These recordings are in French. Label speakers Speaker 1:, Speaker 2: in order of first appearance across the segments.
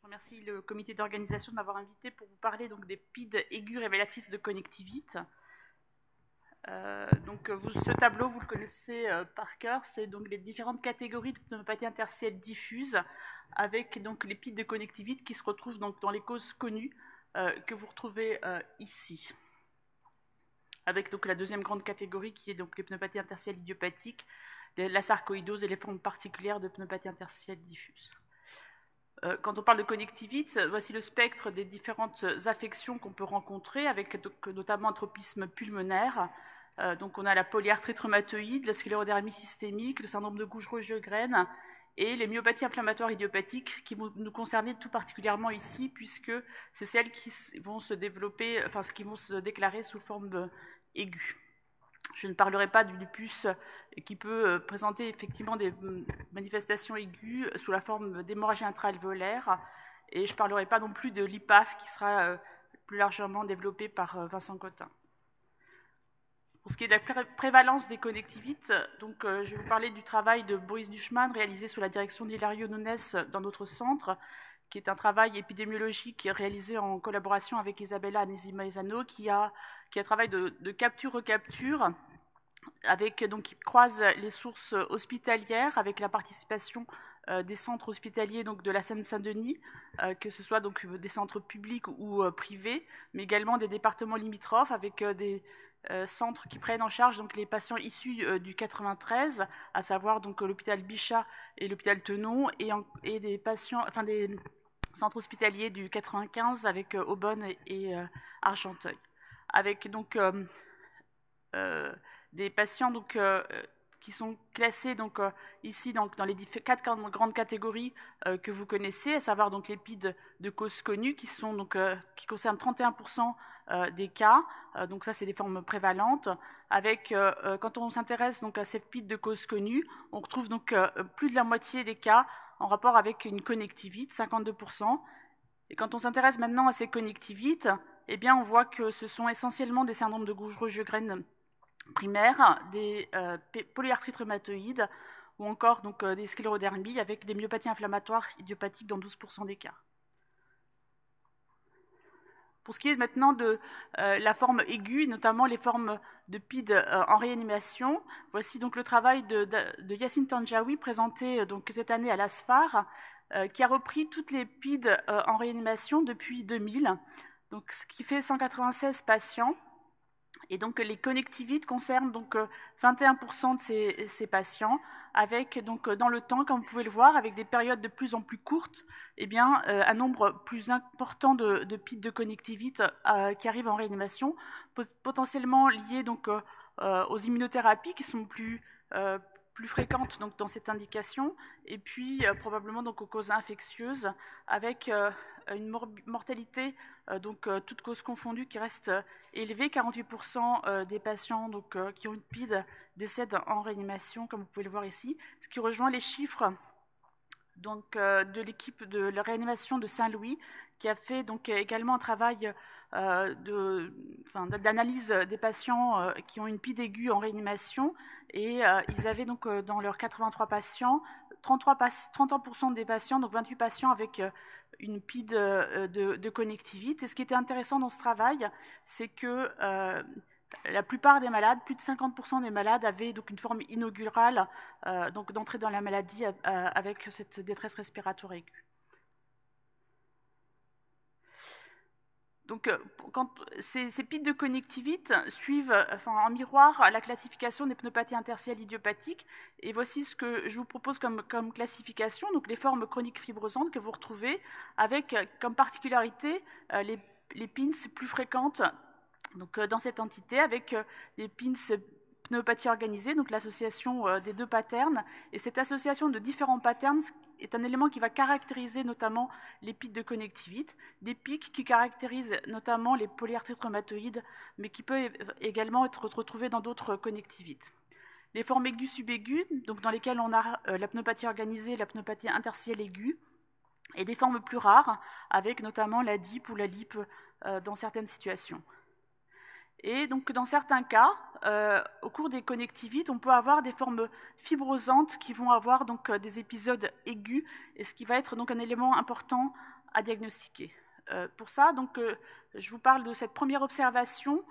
Speaker 1: Je remercie le comité d'organisation de m'avoir invité pour vous parler donc, des PID aiguës révélatrices de connectivite. Euh, donc, ce tableau, vous le connaissez euh, par cœur, c'est donc les différentes catégories de pneumopathie interstitielle diffuse, avec donc les PID de connectivite qui se retrouvent donc dans les causes connues euh, que vous retrouvez ici. Avec donc la deuxième grande catégorie qui est donc les pneumopathies interstitielles idiopathiques, la sarcoïdose et les formes particulières de pneumopathie interstitielle diffuse. Quand on parle de connectivite, voici le spectre des différentes affections qu'on peut rencontrer, avec notamment un tropisme pulmonaire, euh, donc on a la polyarthrite rhumatoïde, la sclérodermie systémique, le syndrome de Gougerot-Jeugren et les myopathies inflammatoires idiopathiques qui vont nous concerner tout particulièrement ici puisque c'est celles qui vont se développer, qui vont se déclarer sous forme aiguë. Je ne parlerai pas du lupus qui peut euh, présenter effectivement des mm, manifestations aiguës sous la forme d'hémorragie intra-alvéolaire et je ne parlerai pas non plus de l'IPAF qui sera euh, plus largement développé par Vincent Cotin. Pour ce qui est de la prévalence des connectivites, donc, euh, je vais vous parler du travail de Boris Duchman réalisé sous la direction d'Hilario Nunes dans notre centre, qui est un travail épidémiologique réalisé en collaboration avec Isabella Anesi-Maezano, qui a, qui a un travail de, capture-recapture avec donc qui croise les sources hospitalières avec la participation euh, des centres hospitaliers donc de la Seine-Saint-Denis, euh, que ce soit donc des centres publics ou privés, mais également des départements limitrophes avec des, euh, centres qui prennent en charge donc les patients issus euh, du 93, à savoir l'hôpital Bichat et l'hôpital Tenon, et, des patients, enfin des centres hospitaliers du 95 avec euh, Aubonne et, Argenteuil, avec donc des patients donc qui sont classés donc, euh, ici donc, dans les quatre grandes catégories euh, que vous connaissez, à savoir donc les PID de cause connue qui, sont, donc, euh, qui concernent 31% des cas. donc ça, c'est des formes prévalentes. Avec, quand on s'intéresse donc à ces PID de cause connue, on retrouve donc plus de la moitié des cas en rapport avec une connectivite, 52%. Et quand on s'intéresse maintenant à ces connectivites, eh bien, on voit que ce sont essentiellement des syndromes de Gougerot-Jeugren primaires, des euh, polyarthrites rhumatoïdes ou encore donc, euh, des sclérodermies avec des myopathies inflammatoires idiopathiques dans 12% des cas. Pour ce qui est maintenant de euh, la forme aiguë, notamment les formes de PID en réanimation, voici donc le travail de, de, Yassine Tanjawi présenté donc cette année à l'ASFAR, qui a repris toutes les PID en réanimation depuis 2000, donc, ce qui fait 196 patients et donc les connectivites concernent donc 21% euh, de ces, patients, avec donc euh, dans le temps, comme vous pouvez le voir, avec des périodes de plus en plus courtes, eh bien euh, un nombre plus important de, de pics de connectivite qui arrivent en réanimation, potentiellement liés donc aux immunothérapies qui sont plus plus fréquentes donc, dans cette indication, et puis probablement donc, aux causes infectieuses, avec une mortalité, euh, donc euh, toutes causes confondues, qui reste euh, élevée. 48% des patients donc, qui ont une PID décèdent en réanimation, comme vous pouvez le voir ici, ce qui rejoint les chiffres donc, de l'équipe de la réanimation de Saint-Louis, qui a fait donc, également un travail d'analyse des patients qui ont une PID aiguë en réanimation. Et ils avaient donc dans leurs 83 patients, 33 30% des patients, donc 28 patients avec une PID euh, de, connectivité. Et ce qui était intéressant dans ce travail, c'est que euh, la plupart des malades, plus de 50% des malades, avaient donc une forme inaugurale, euh, d'entrée dans la maladie avec cette détresse respiratoire aiguë. Donc, euh, ces, ces de connectivite suivent en miroir la classification des pneumopathies interstitielles idiopathiques. Et voici ce que je vous propose comme, classification. Donc, les formes chroniques fibrosantes que vous retrouvez avec comme particularité euh, les, les pins plus fréquentes donc, euh, dans cette entité, avec des pins pneumopathie organisée, donc l'association euh, des deux patterns. Et cette association de différents patterns est un élément qui va caractériser notamment les pics de connectivité, des pics qui caractérisent notamment les polyarthrites rhumatoïdes, mais qui peuvent également être retrouvés dans d'autres connectivites. Les formes aiguës subaiguës, donc dans lesquelles on a euh, la pneumopathie organisée, la pneumopathie interstitielle aiguë, et des formes plus rares, avec notamment la DIP ou la LIP euh, dans certaines situations. Et donc, dans certains cas, euh, au cours des connectivites, on peut avoir des formes fibrosantes qui vont avoir donc euh, des épisodes aigus, et ce qui va être donc un élément important à diagnostiquer. pour ça, donc, je vous parle de cette première observation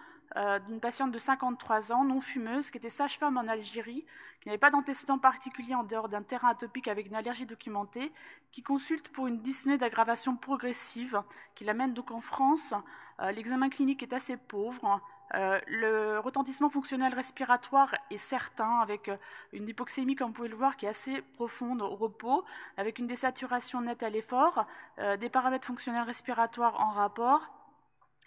Speaker 1: d'une patiente de 53 ans, non fumeuse, qui était sage-femme en Algérie, qui n'avait pas d'antécédent particulier en dehors d'un terrain atopique avec une allergie documentée, qui consulte pour une dyspnée d'aggravation progressive, qui l'amène donc en France. L'examen clinique est assez pauvre. Euh, le retentissement fonctionnel respiratoire est certain, avec euh, une hypoxémie, comme vous pouvez le voir, qui est assez profonde au repos, avec une désaturation nette à l'effort, euh, des paramètres fonctionnels respiratoires en rapport,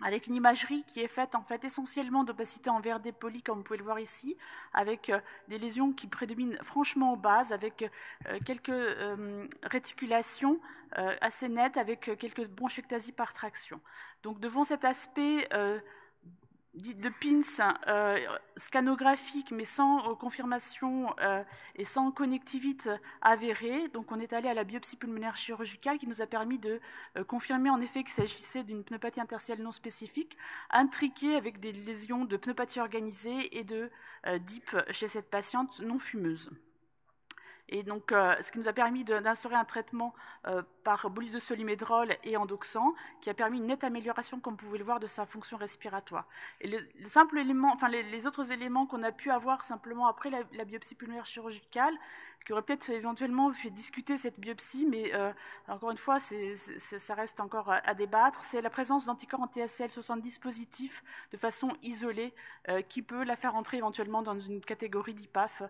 Speaker 1: avec une imagerie qui est faite en fait essentiellement d'opacité en verre dépoli, comme vous pouvez le voir ici, avec des lésions qui prédominent franchement aux bases, avec quelques réticulations assez nettes, avec quelques bronchiectasies par traction. Donc devant cet aspect de pins euh, scanographiques, mais sans euh, confirmation euh, et sans connectivité avérée. Donc on est allé à la biopsie pulmonaire chirurgicale qui nous a permis de confirmer en effet qu'il s'agissait d'une pneumopathie interstitielle non spécifique, intriquée avec des lésions de pneumopathie organisée et de DIP chez cette patiente non fumeuse. Et donc, euh, ce qui nous a permis d'instaurer un traitement euh, par bolus de solimédrol et endoxan, qui a permis une nette amélioration, comme vous pouvez le voir, de sa fonction respiratoire. Et le, élément, enfin, les, autres éléments qu'on a pu avoir simplement après la, biopsie pulmonaire chirurgicale, qui auraient peut-être éventuellement fait discuter cette biopsie, mais euh, encore une fois, ça reste encore à, débattre, c'est la présence d'anticorps anti-SL 70 positifs de façon isolée, qui peut la faire entrer éventuellement dans une catégorie d'IPAF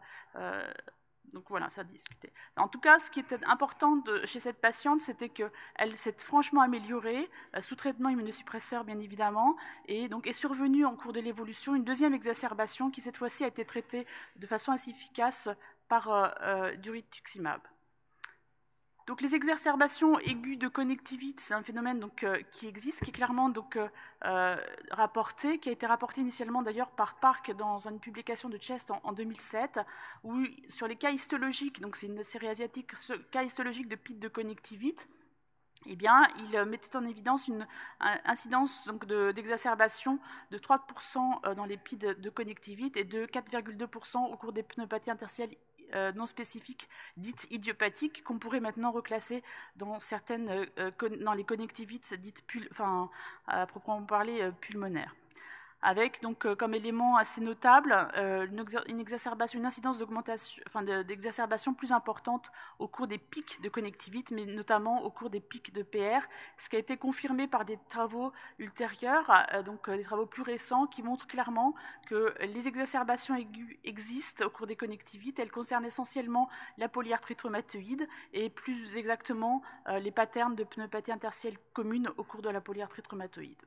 Speaker 1: donc voilà, ça discuté. En tout cas, ce qui était important chez cette patiente, c'était qu'elle s'est franchement améliorée, euh, sous traitement immunosuppresseur bien évidemment, et donc est survenue en cours de l'évolution une deuxième exacerbation qui cette fois-ci a été traitée de façon assez efficace par euh, euh, durituximab. Donc les exacerbations aiguës de connectivité, c'est un phénomène euh, qui existe, qui est clairement euh, euh, rapporté, qui a été rapporté initialement d'ailleurs par Park dans une publication de Chest en, 2007, où sur les cas histologiques, donc c'est une série asiatique, cas histologiques de pite de connectivité, eh bien, il mettait en évidence une incidence d'exacerbation de, 3% dans les PID de connectivité et de 4,2% au cours des pneumopathies interstitielles euh, non spécifiques dites idiopathiques qu'on pourrait maintenant reclasser dans certaines, euh, dans les connectivites dites, à proprement parler, euh, pulmonaires avec donc euh, comme élément assez notable euh, une, incidence d'exacerbation plus importante au cours des pics de connectivité, mais notamment au cours des pics de PR, ce qui a été confirmé par des travaux ultérieurs, euh, donc des travaux plus récents, qui montrent clairement que les exacerbations aiguës existent au cours des connectivites. Elles concernent essentiellement la polyarthrite rhumatoïde et plus exactement les patterns de pneumopathie interstitielle commune au cours de la polyarthrite rhumatoïde.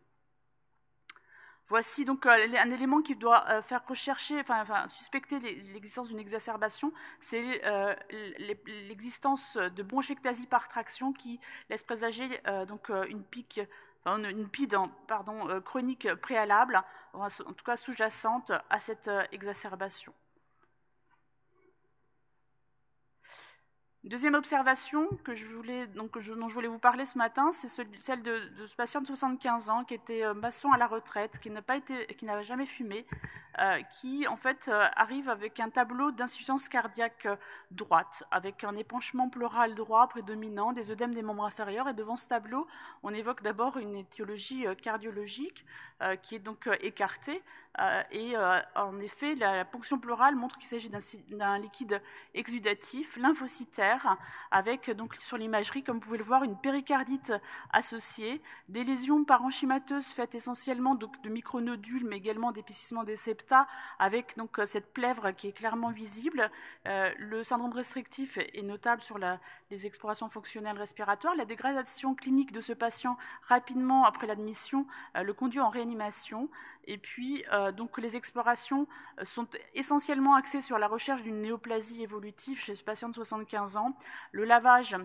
Speaker 1: Voici donc euh, un élément qui doit euh, faire rechercher, enfin, suspecter l'existence d'une exacerbation, c'est euh, l'existence de bronchiectasie par traction qui laisse présager donc une pique, une PID pardon, chronique préalable, en tout cas sous-jacente à cette exacerbation. Deuxième observation que je voulais, donc, dont je voulais vous parler ce matin, c'est celle de, ce patient de 75 ans qui était euh, maçon à la retraite, qui n'a jamais fumé, euh, qui en fait euh, arrive avec un tableau d'insuffisance cardiaque droite, avec un épanchement pleural droit prédominant, des œdèmes des membres inférieurs. Et devant ce tableau, on évoque d'abord une étiologie cardiologique qui est donc écartée. et en effet, la ponction pleurale montre qu'il s'agit d'un liquide exudatif, lymphocytaire avec donc sur l'imagerie, comme vous pouvez le voir, une péricardite associée, des lésions parenchymateuses faites essentiellement de micronodules, mais également d'épaississement des septa, avec donc cette plèvre qui est clairement visible. Euh, le syndrome restrictif est notable sur les explorations fonctionnelles respiratoires. La dégradation clinique de ce patient rapidement après l'admission euh, le conduit en réanimation. Et puis, euh, donc, les explorations sont essentiellement axées sur la recherche d'une néoplasie évolutive chez ce patient de 75 ans. Le lavage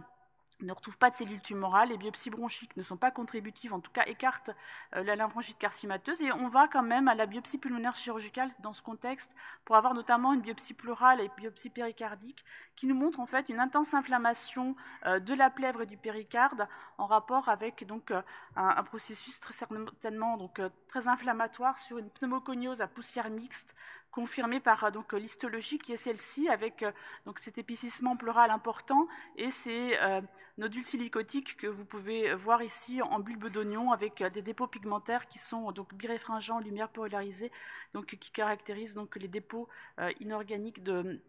Speaker 1: ne retrouve pas de cellules tumorales, les biopsies bronchiques ne sont pas contributives, en tout cas écartent euh, la lymphangite carcimateuse, et on va quand même à la biopsie pulmonaire chirurgicale dans ce contexte pour avoir notamment une biopsie pleurale et une biopsie péricardique qui nous montre en fait une intense inflammation euh, de la plèvre et du péricarde en rapport avec donc euh, un, processus très certainement donc très inflammatoire sur une pneumoconiose à poussière mixte confirmée par donc l'histologie qui est celle-ci avec donc cet épicissement pleural important et ces nodules silicotiques que vous pouvez voir ici en bulbe d'oignon avec des dépôts pigmentaires qui sont donc biréfringents, lumière polarisée, donc qui caractérisent donc les dépôts inorganiques de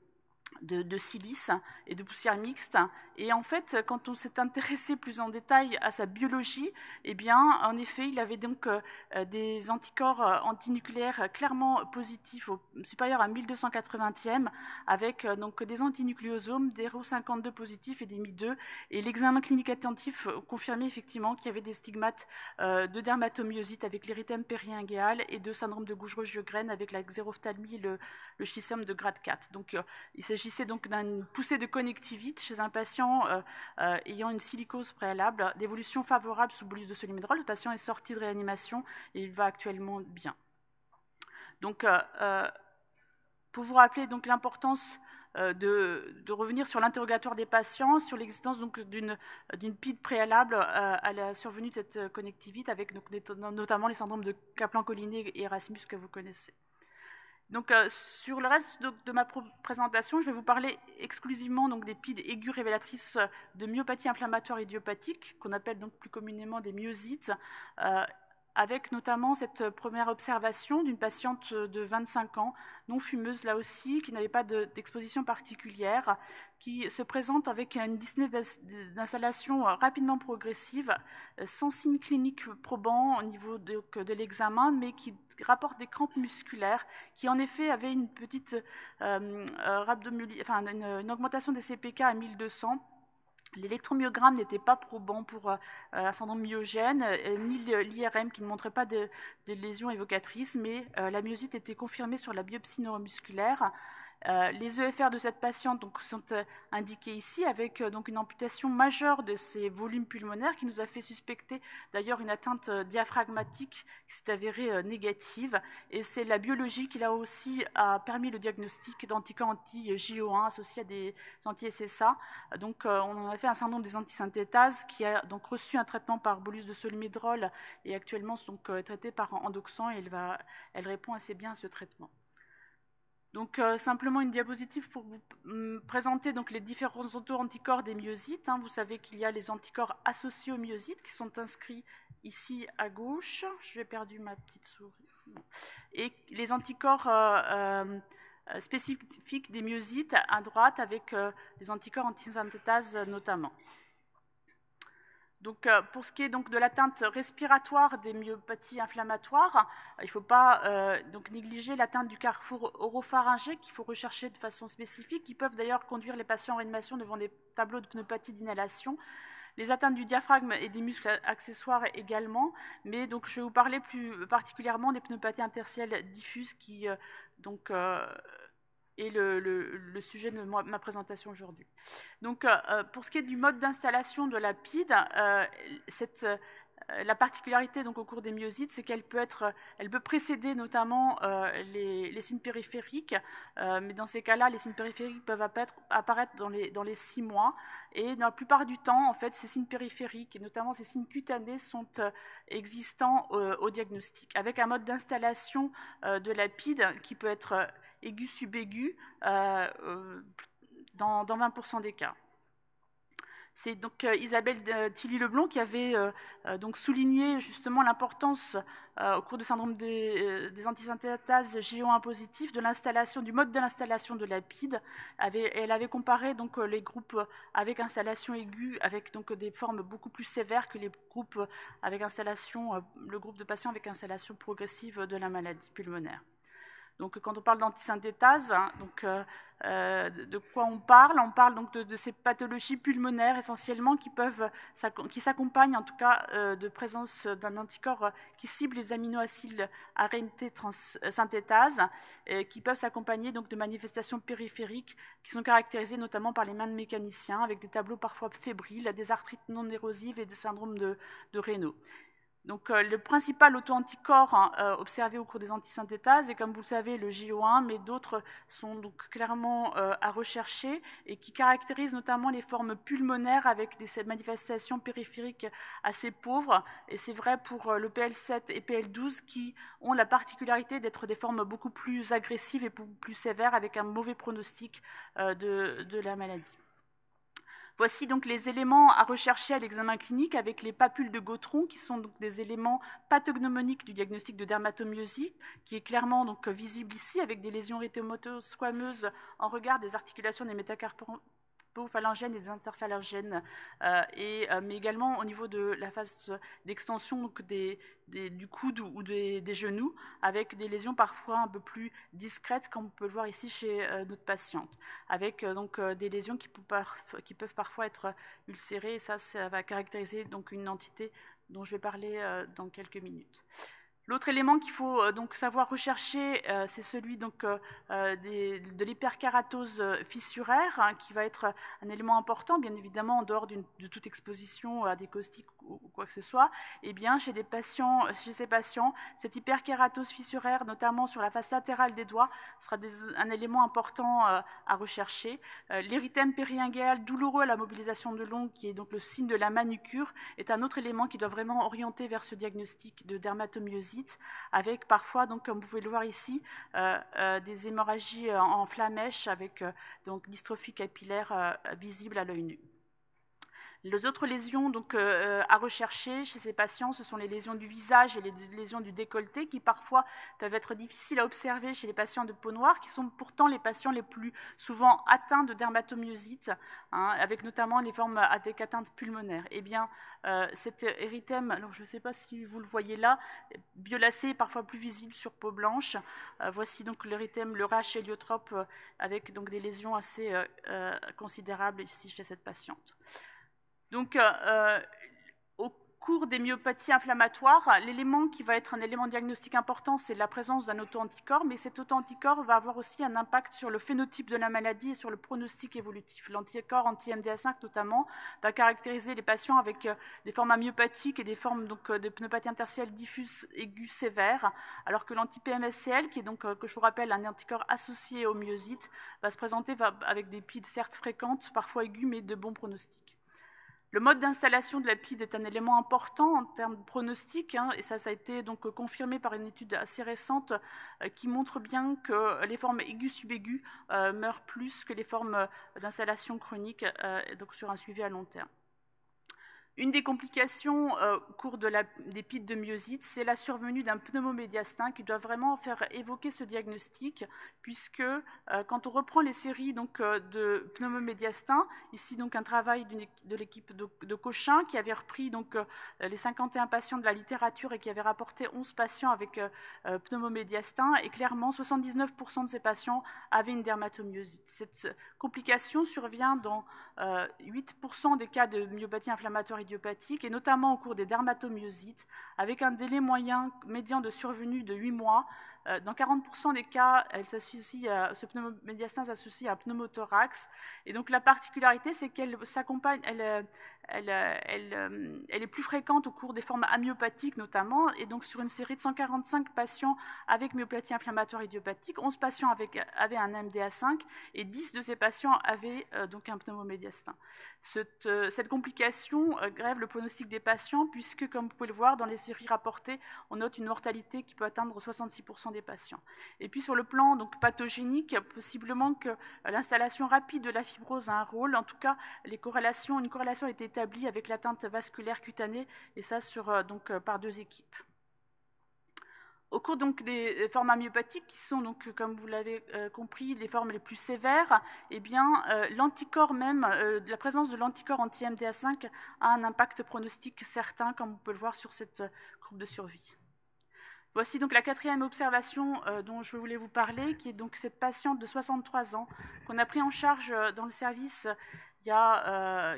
Speaker 1: de, silice et de poussière mixte. Et en fait, quand on s'est intéressé plus en détail à sa biologie, eh bien, en effet, il avait donc euh, des anticorps euh, antinucléaires clairement positifs, supérieurs à 1280e, avec euh, donc des antinucléosomes, des RO52 positifs et des Mi2. Et l'examen clinique attentif confirmait effectivement qu'il y avait des stigmates de dermatomyosite avec l'érythème périingéal et de syndrome de Gougerot-Giogren avec la xérophthalmie et le, le de grade 4. Donc, il s'agit s'agissait donc d'une poussée de connectivite chez un patient euh, euh, ayant une silicose préalable, d'évolution favorable sous bolus de solimidrol. Le patient est sorti de réanimation et il va actuellement bien. Donc, euh, pour vous rappeler l'importance de, revenir sur l'interrogatoire des patients, sur l'existence d'une PID préalable à la survenue de cette connectivite, avec notamment les syndromes de Kaplan-Collinet et Erasmus que vous connaissez. Donc, euh, sur le reste de, ma présentation, je vais vous parler exclusivement donc, des PID aiguës révélatrices de myopathie inflammatoire idiopathique, qu'on appelle donc plus communément des myosites, euh, avec notamment cette première observation d'une patiente de 25 ans, non fumeuse là aussi, qui n'avait pas d'exposition particulière, qui se présente avec une dyspnée d'installation rapidement progressive, sans signe clinique probant au niveau de, l'examen, mais qui rapporte des crampes musculaires, qui en effet avait une petite euh, euh enfin, une augmentation des CPK à 1200 L'électromyogramme n'était pas probant pour euh, un syndrome myogène, euh, ni l'IRM qui ne montrait pas de, lésions évocatrices, mais euh, la myosite était confirmée sur la biopsie neuromusculaire. Euh, les EFR de cette patiente sont euh, indiqués ici avec euh, donc une amputation majeure de ses volumes pulmonaires qui nous a fait suspecter d'ailleurs une atteinte diaphragmatique qui s'est avérée négative. Et c'est la biologie qui là aussi permis le diagnostic d'anticorps anti-JO1 associés à des anti-SSA. Donc on a fait un nombre des antisynthétases qui a donc reçu un traitement par bolus de solmédrol et actuellement donc traitées par endoxan et elle, va, elle répond assez bien à ce traitement. Donc euh, simplement une diapositive pour vous mm, présenter donc, les différents auto-anticorps des myosites. Hein. Vous savez qu'il y a les anticorps associés aux myosites qui sont inscrits ici à gauche. J'ai perdu ma petite souris. Et les anticorps euh, euh, spécifiques des myosites à droite avec les anticorps antisynthétase notamment. Donc, euh, pour ce qui est donc de l'atteinte respiratoire des myopathies inflammatoires, euh, il ne faut pas euh, négliger l'atteinte du carrefour oropharyngé qu'il faut rechercher de façon spécifique, qui peuvent d'ailleurs conduire les patients en réanimation devant des tableaux de pneumopathie d'inhalation. Les atteintes du diaphragme et des muscles accessoires également, mais je vais vous parler plus particulièrement des pneumopathies interstitielles diffuses qui donc et le, sujet de ma présentation aujourd'hui. Donc, euh, euh, pour ce qui est du mode d'installation de la PID, euh, la particularité donc, au cours des myosites, c'est qu'elle peut, peut précéder notamment les, signes périphériques, mais dans ces cas-là, les signes périphériques peuvent apparaître, dans, les, dans les six mois. Et dans la plupart du temps, en fait, ces signes périphériques, et notamment ces signes cutanés, sont existants au diagnostic, avec un mode d'installation de la PID qui peut être aigu subaigu euh, euh, dans, 20% des cas. C'est donc euh, Isabelle Tilly-Leblond qui avait donc souligné justement l'importance au cours du syndrome des, antisynthétases GO1 positifs de l'installation, du mode de l'installation de la PID. elle avait comparé donc les groupes avec installation aiguë avec donc des formes beaucoup plus sévères que les groupes avec installation, le groupe de patients avec installation progressive de la maladie pulmonaire. Donc, quand on parle d'antisynthétase, hein, euh, euh, de quoi on parle? On parle donc de, ces pathologies pulmonaires essentiellement qui peuvent, qui s'accompagnent en tout cas euh, de présence d'un anticorps qui cible les aminoacides ARNT synthétase, et qui peuvent s'accompagner donc de manifestations périphériques qui sont caractérisées notamment par les mains de mécaniciens avec des tableaux parfois fébriles, des arthrites non érosives et des syndromes de, de. Donc, euh, le principal auto-anticorps hein, euh, observé au cours des antisynthétases, et comme vous le savez, le JO1, mais d'autres sont donc clairement euh, à rechercher et qui caractérisent notamment les formes pulmonaires avec des manifestations périphériques assez pauvres. Et c'est vrai pour le PL7 et PL12 qui ont la particularité d'être des formes beaucoup plus agressives et plus sévères avec un mauvais pronostic de la maladie. Voici donc les éléments à rechercher à l'examen clinique avec les papules de Gautron, qui sont donc des éléments pathognomoniques du diagnostic de dermatomyosite, qui est clairement donc visible ici avec des lésions squameuses en regard des articulations des métacarpons phalangènes et des interphalangènes, euh, et, euh, mais également au niveau de la phase d'extension du coude ou des, genoux, avec des lésions parfois un peu plus discrètes, comme on peut le voir ici chez euh, notre patiente, avec donc des lésions qui peuvent, parfois être ulcérées, ça, ça va caractériser donc une entité dont je vais parler dans quelques minutes. L'autre élément qu'il faut euh, donc savoir rechercher, euh, c'est celui euh, de l'hyperkératose fissuraire, hein, qui va être un élément important, bien évidemment, en dehors de toute exposition à des caustiques ou, quoi que ce soit. Eh bien, chez, patients, chez ces patients, cette hyperkératose fissuraire, notamment sur la face latérale des doigts, sera un élément important à rechercher. L'érythème périingual douloureux à la mobilisation de l'ongle, qui est donc le signe de la manucure, est un autre élément qui doit vraiment orienter vers ce diagnostic de dermatomyosite avec parfois, donc, comme vous pouvez le voir ici, euh, euh, des hémorragies en flamèche avec euh, dystrophie capillaire visible à l'œil nu. Les autres lésions donc, euh, euh, à rechercher chez ces patients, ce sont les lésions du visage et les lésions du décolleté qui parfois peuvent être difficiles à observer chez les patients de peau noire, qui sont pourtant les patients les plus souvent atteints de dermatomyosite, hein, avec notamment les formes avec atteinte pulmonaire. Eh bien, euh, cet érythème, alors je ne sais pas si vous le voyez là, violacé, parfois plus visible sur peau blanche. voici donc l'érythème, le rash héliotrope, avec donc des lésions assez considérables ici chez cette patiente. Donc, euh, euh, au cours des myopathies inflammatoires, l'élément qui va être un élément diagnostique important, c'est la présence d'un auto-anticorps, mais cet auto-anticorps va avoir aussi un impact sur le phénotype de la maladie et sur le pronostic évolutif. L'anticorps anti-MDA5 notamment va caractériser les patients avec euh, des formes myopathiques et des formes de pneumopathie interstitielle diffuse aiguë sévère, alors que l'anti-PMSCL, qui est donc, que je vous rappelle, un anticorps associé au myosite, va se présenter avec des pides certes fréquentes, parfois aiguës, mais de bons pronostics. Le mode d'installation de la PID est un élément important en termes de pronostic, hein, et ça, a été donc confirmé par une étude assez récente euh, qui montre bien que les formes aiguës subaiguës euh, meurent plus que les formes euh, d'installation chronique, donc sur un suivi à long terme. Une des complications euh, au cours de la, des pites de myosite, c'est la survenue d'un pneumomédiastin qui doit vraiment faire évoquer ce diagnostic, puisque euh, quand on reprend les séries donc, euh, de pneumomédiastin, ici donc un travail de l'équipe de, Cochin qui avait repris donc, les 51 patients de la littérature et qui avait rapporté 11 patients avec pneumomédiastin, et clairement 79% de ces patients avaient une dermatomyosite. Cette complication survient dans 8% des cas de myopathie inflammatoire et notamment au cours des dermatomyosites, avec un délai moyen médian de survenue de 8 mois. Euh, dans 40% des cas, elle à, ce pneumomédiastin s'associe à un pneumothorax. Et donc la particularité, c'est qu'elle s'accompagne, elle, euh, euh, elle, est plus fréquente au cours des formes amyopathiques notamment, et donc sur une série de 145 patients avec myopathie inflammatoire idiopathique, 11 patients avaient un MDA5 et 10 de ces patients avaient euh, donc un pneumomédiastin. Cette, euh, cette complication grève le pronostic des patients puisque, comme vous pouvez le voir, dans les séries rapportées, on note une mortalité qui peut atteindre 66% des patients. Et puis sur le plan donc, pathogénique, possiblement que l'installation rapide de la fibrose a un rôle, en tout cas une corrélation a été établi avec l'atteinte vasculaire cutanée, et ça sur, euh, donc, euh, par deux équipes. Au cours donc des formes amyopathiques, qui sont donc, comme vous l'avez euh, compris, les formes les plus sévères, eh bien, l'anticorps même, la présence de l'anticorps anti-MDA5 a un impact pronostique certain, comme on peut le voir sur cette courbe de survie. Voici donc la quatrième observation dont je voulais vous parler, qui est donc cette patiente de 63 ans qu'on a pris en charge dans le service il y a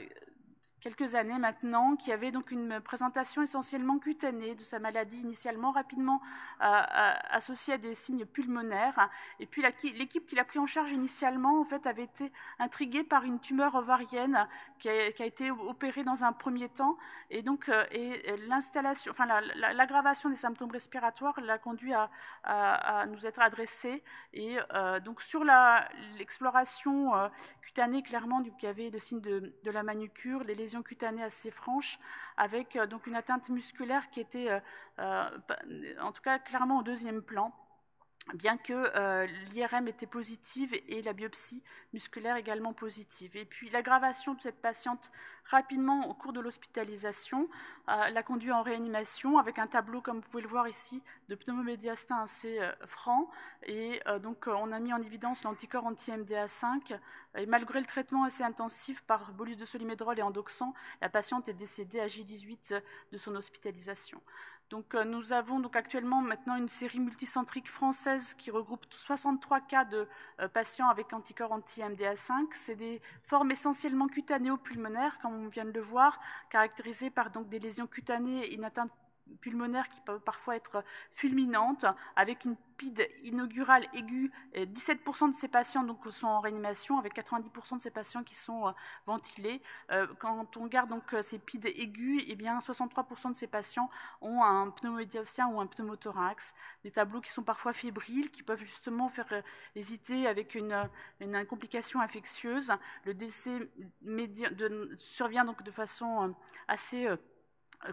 Speaker 1: quelques années maintenant, qui avait donc une présentation essentiellement cutanée de sa maladie, initialement rapidement euh, euh, associée à des signes pulmonaires. Et puis l'équipe qui l'a pris en charge initialement, en fait, avait été intriguée par une tumeur ovarienne qui a, été opérée dans un premier temps. Et donc, euh, l'installation, enfin, l'aggravation des symptômes respiratoires l'a conduit à, nous être adressé. Et donc, sur l'exploration cutanée, clairement, il y avait le signe de, de la manucure, les lésions cutanée assez franche, avec euh, donc une atteinte musculaire qui était, euh, euh, en tout cas, clairement au deuxième plan bien que euh, l'IRM était positive et la biopsie musculaire également positive. Et puis l'aggravation de cette patiente rapidement au cours de l'hospitalisation euh, l'a conduit en réanimation avec un tableau, comme vous pouvez le voir ici, de pneumomédiastin assez euh, franc. Et donc on a mis en évidence l'anticorps anti-MDA5. Et malgré le traitement assez intensif par bolus de solimédrol et endoxan, la patiente est décédée à J18 de son hospitalisation. Donc, euh, nous avons donc actuellement maintenant une série multicentrique française qui regroupe 63 cas de euh, patients avec anticorps anti-MDA5. C'est des formes essentiellement cutanéo-pulmonaires, comme on vient de le voir, caractérisées par donc des lésions cutanées atteinte pulmonaire qui peut parfois être fulminante, avec une PID inaugurale aiguë. 17% de ces patients donc, sont en réanimation, avec 90% de ces patients qui sont euh, ventilés. Euh, quand on regarde donc, euh, ces PID aigus, eh bien, 63% de ces patients ont un pneumomédiastien ou un pneumothorax, des tableaux qui sont parfois fébriles, qui peuvent justement faire hésiter avec une, complication infectieuse. Le décès survient donc de façon assez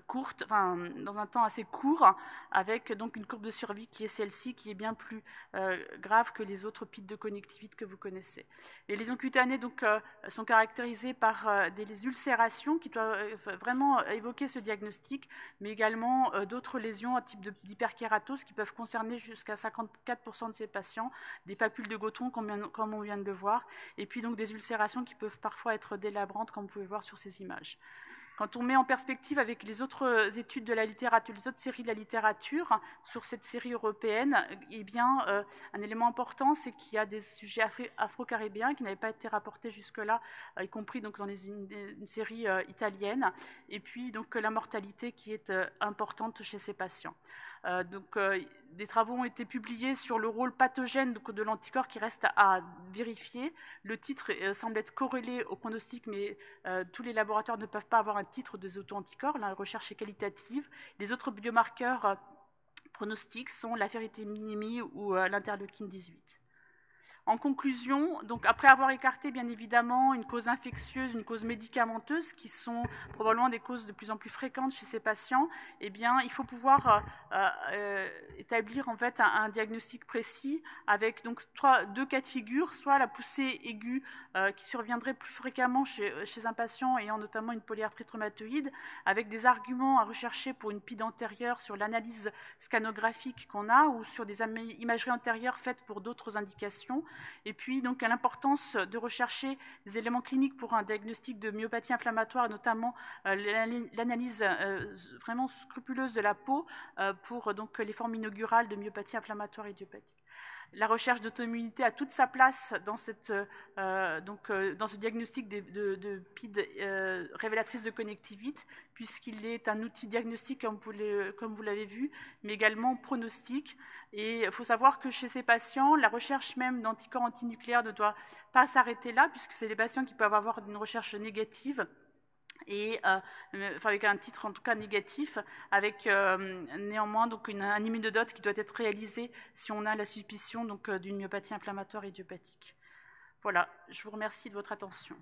Speaker 1: courte, enfin, dans un temps assez court, avec donc une courbe de survie qui est celle-ci, qui est bien plus euh, grave que les autres pites de connectivité que vous connaissez. Les lésions cutanées donc, euh, sont caractérisées par euh, des ulcérations qui doivent vraiment évoquer ce diagnostic, mais également d'autres lésions à type d'hyperkératose qui peuvent concerner jusqu'à 54% de ces patients, des papules de Goton comme, comme on vient de le voir, et puis donc des ulcérations qui peuvent parfois être délabrantes, comme vous pouvez voir sur ces images. Quand on met en perspective avec les autres études de la littérature, les autres séries de la littérature sur cette série européenne, eh bien, euh, un élément important, c'est qu'il y a des sujets afro-caribéens qui n'avaient pas été rapportés jusque-là, euh, y compris donc dans les, une, série euh, italienne, et puis donc la mortalité qui est importante chez ces patients. Euh, donc, euh, des travaux ont été publiés sur le rôle pathogène de l'anticorps qui reste à vérifier. Le titre euh, semble être corrélé au pronostic, mais tous les laboratoires ne peuvent pas avoir un titre de auto-anticorps. La recherche est qualitative. Les autres biomarqueurs pronostiques sont la ferritéminémie ou l'interleukine 18. En conclusion, donc après avoir écarté bien évidemment une cause infectieuse, une cause médicamenteuse, qui sont probablement des causes de plus en plus fréquentes chez ces patients, eh bien, il faut pouvoir euh, euh, établir en fait un, diagnostic précis avec donc deux cas de figure, soit la poussée aiguë euh, qui surviendrait plus fréquemment chez, chez, un patient ayant notamment une polyarthrite rhumatoïde, avec des arguments à rechercher pour une PID antérieure sur l'analyse scanographique qu'on a ou sur des imageries antérieures faites pour d'autres indications. Et puis, donc, l'importance de rechercher des éléments cliniques pour un diagnostic de myopathie inflammatoire, notamment euh, l'analyse euh, vraiment scrupuleuse de la peau euh, pour donc, les formes inaugurales de myopathie inflammatoire idiopathique la recherche d'auto-immunité a toute sa place dans, cette, donc, dans ce diagnostic de, PID révélatrice de connectivité, puisqu'il est un outil diagnostique, comme vous l'avez vu, mais également pronostique. Et il faut savoir que chez ces patients, la recherche même d'anticorps antinucléaires ne doit pas s'arrêter là, puisque c'est des patients qui peuvent avoir une recherche négative et euh, avec un titre en tout cas négatif, avec euh, néanmoins donc une, un immunodote qui doit être réalisé si on a la suspicion euh, d'une myopathie inflammatoire idiopathique. Voilà, je vous remercie de votre attention.